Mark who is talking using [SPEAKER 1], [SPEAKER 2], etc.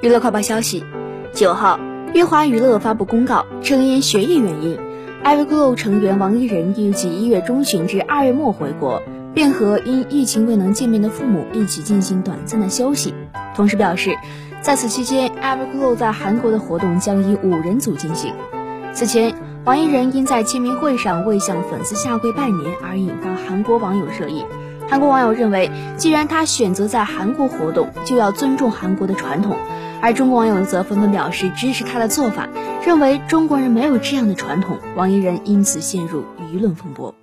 [SPEAKER 1] 娱乐快报消息，九号，乐华娱乐发布公告，称因学业原因，Everglow 成员王一仁预计一月中旬至二月末回国，并和因疫情未能见面的父母一起进行短暂的休息。同时表示，在此期间，Everglow 在韩国的活动将以五人组进行。此前，王一仁因在签名会上未向粉丝下跪拜年而引发韩国网友热议。韩国网友认为，既然他选择在韩国活动，就要尊重韩国的传统。而中国网友则纷纷表示支持他的做法，认为中国人没有这样的传统。王一人因此陷入舆论风波。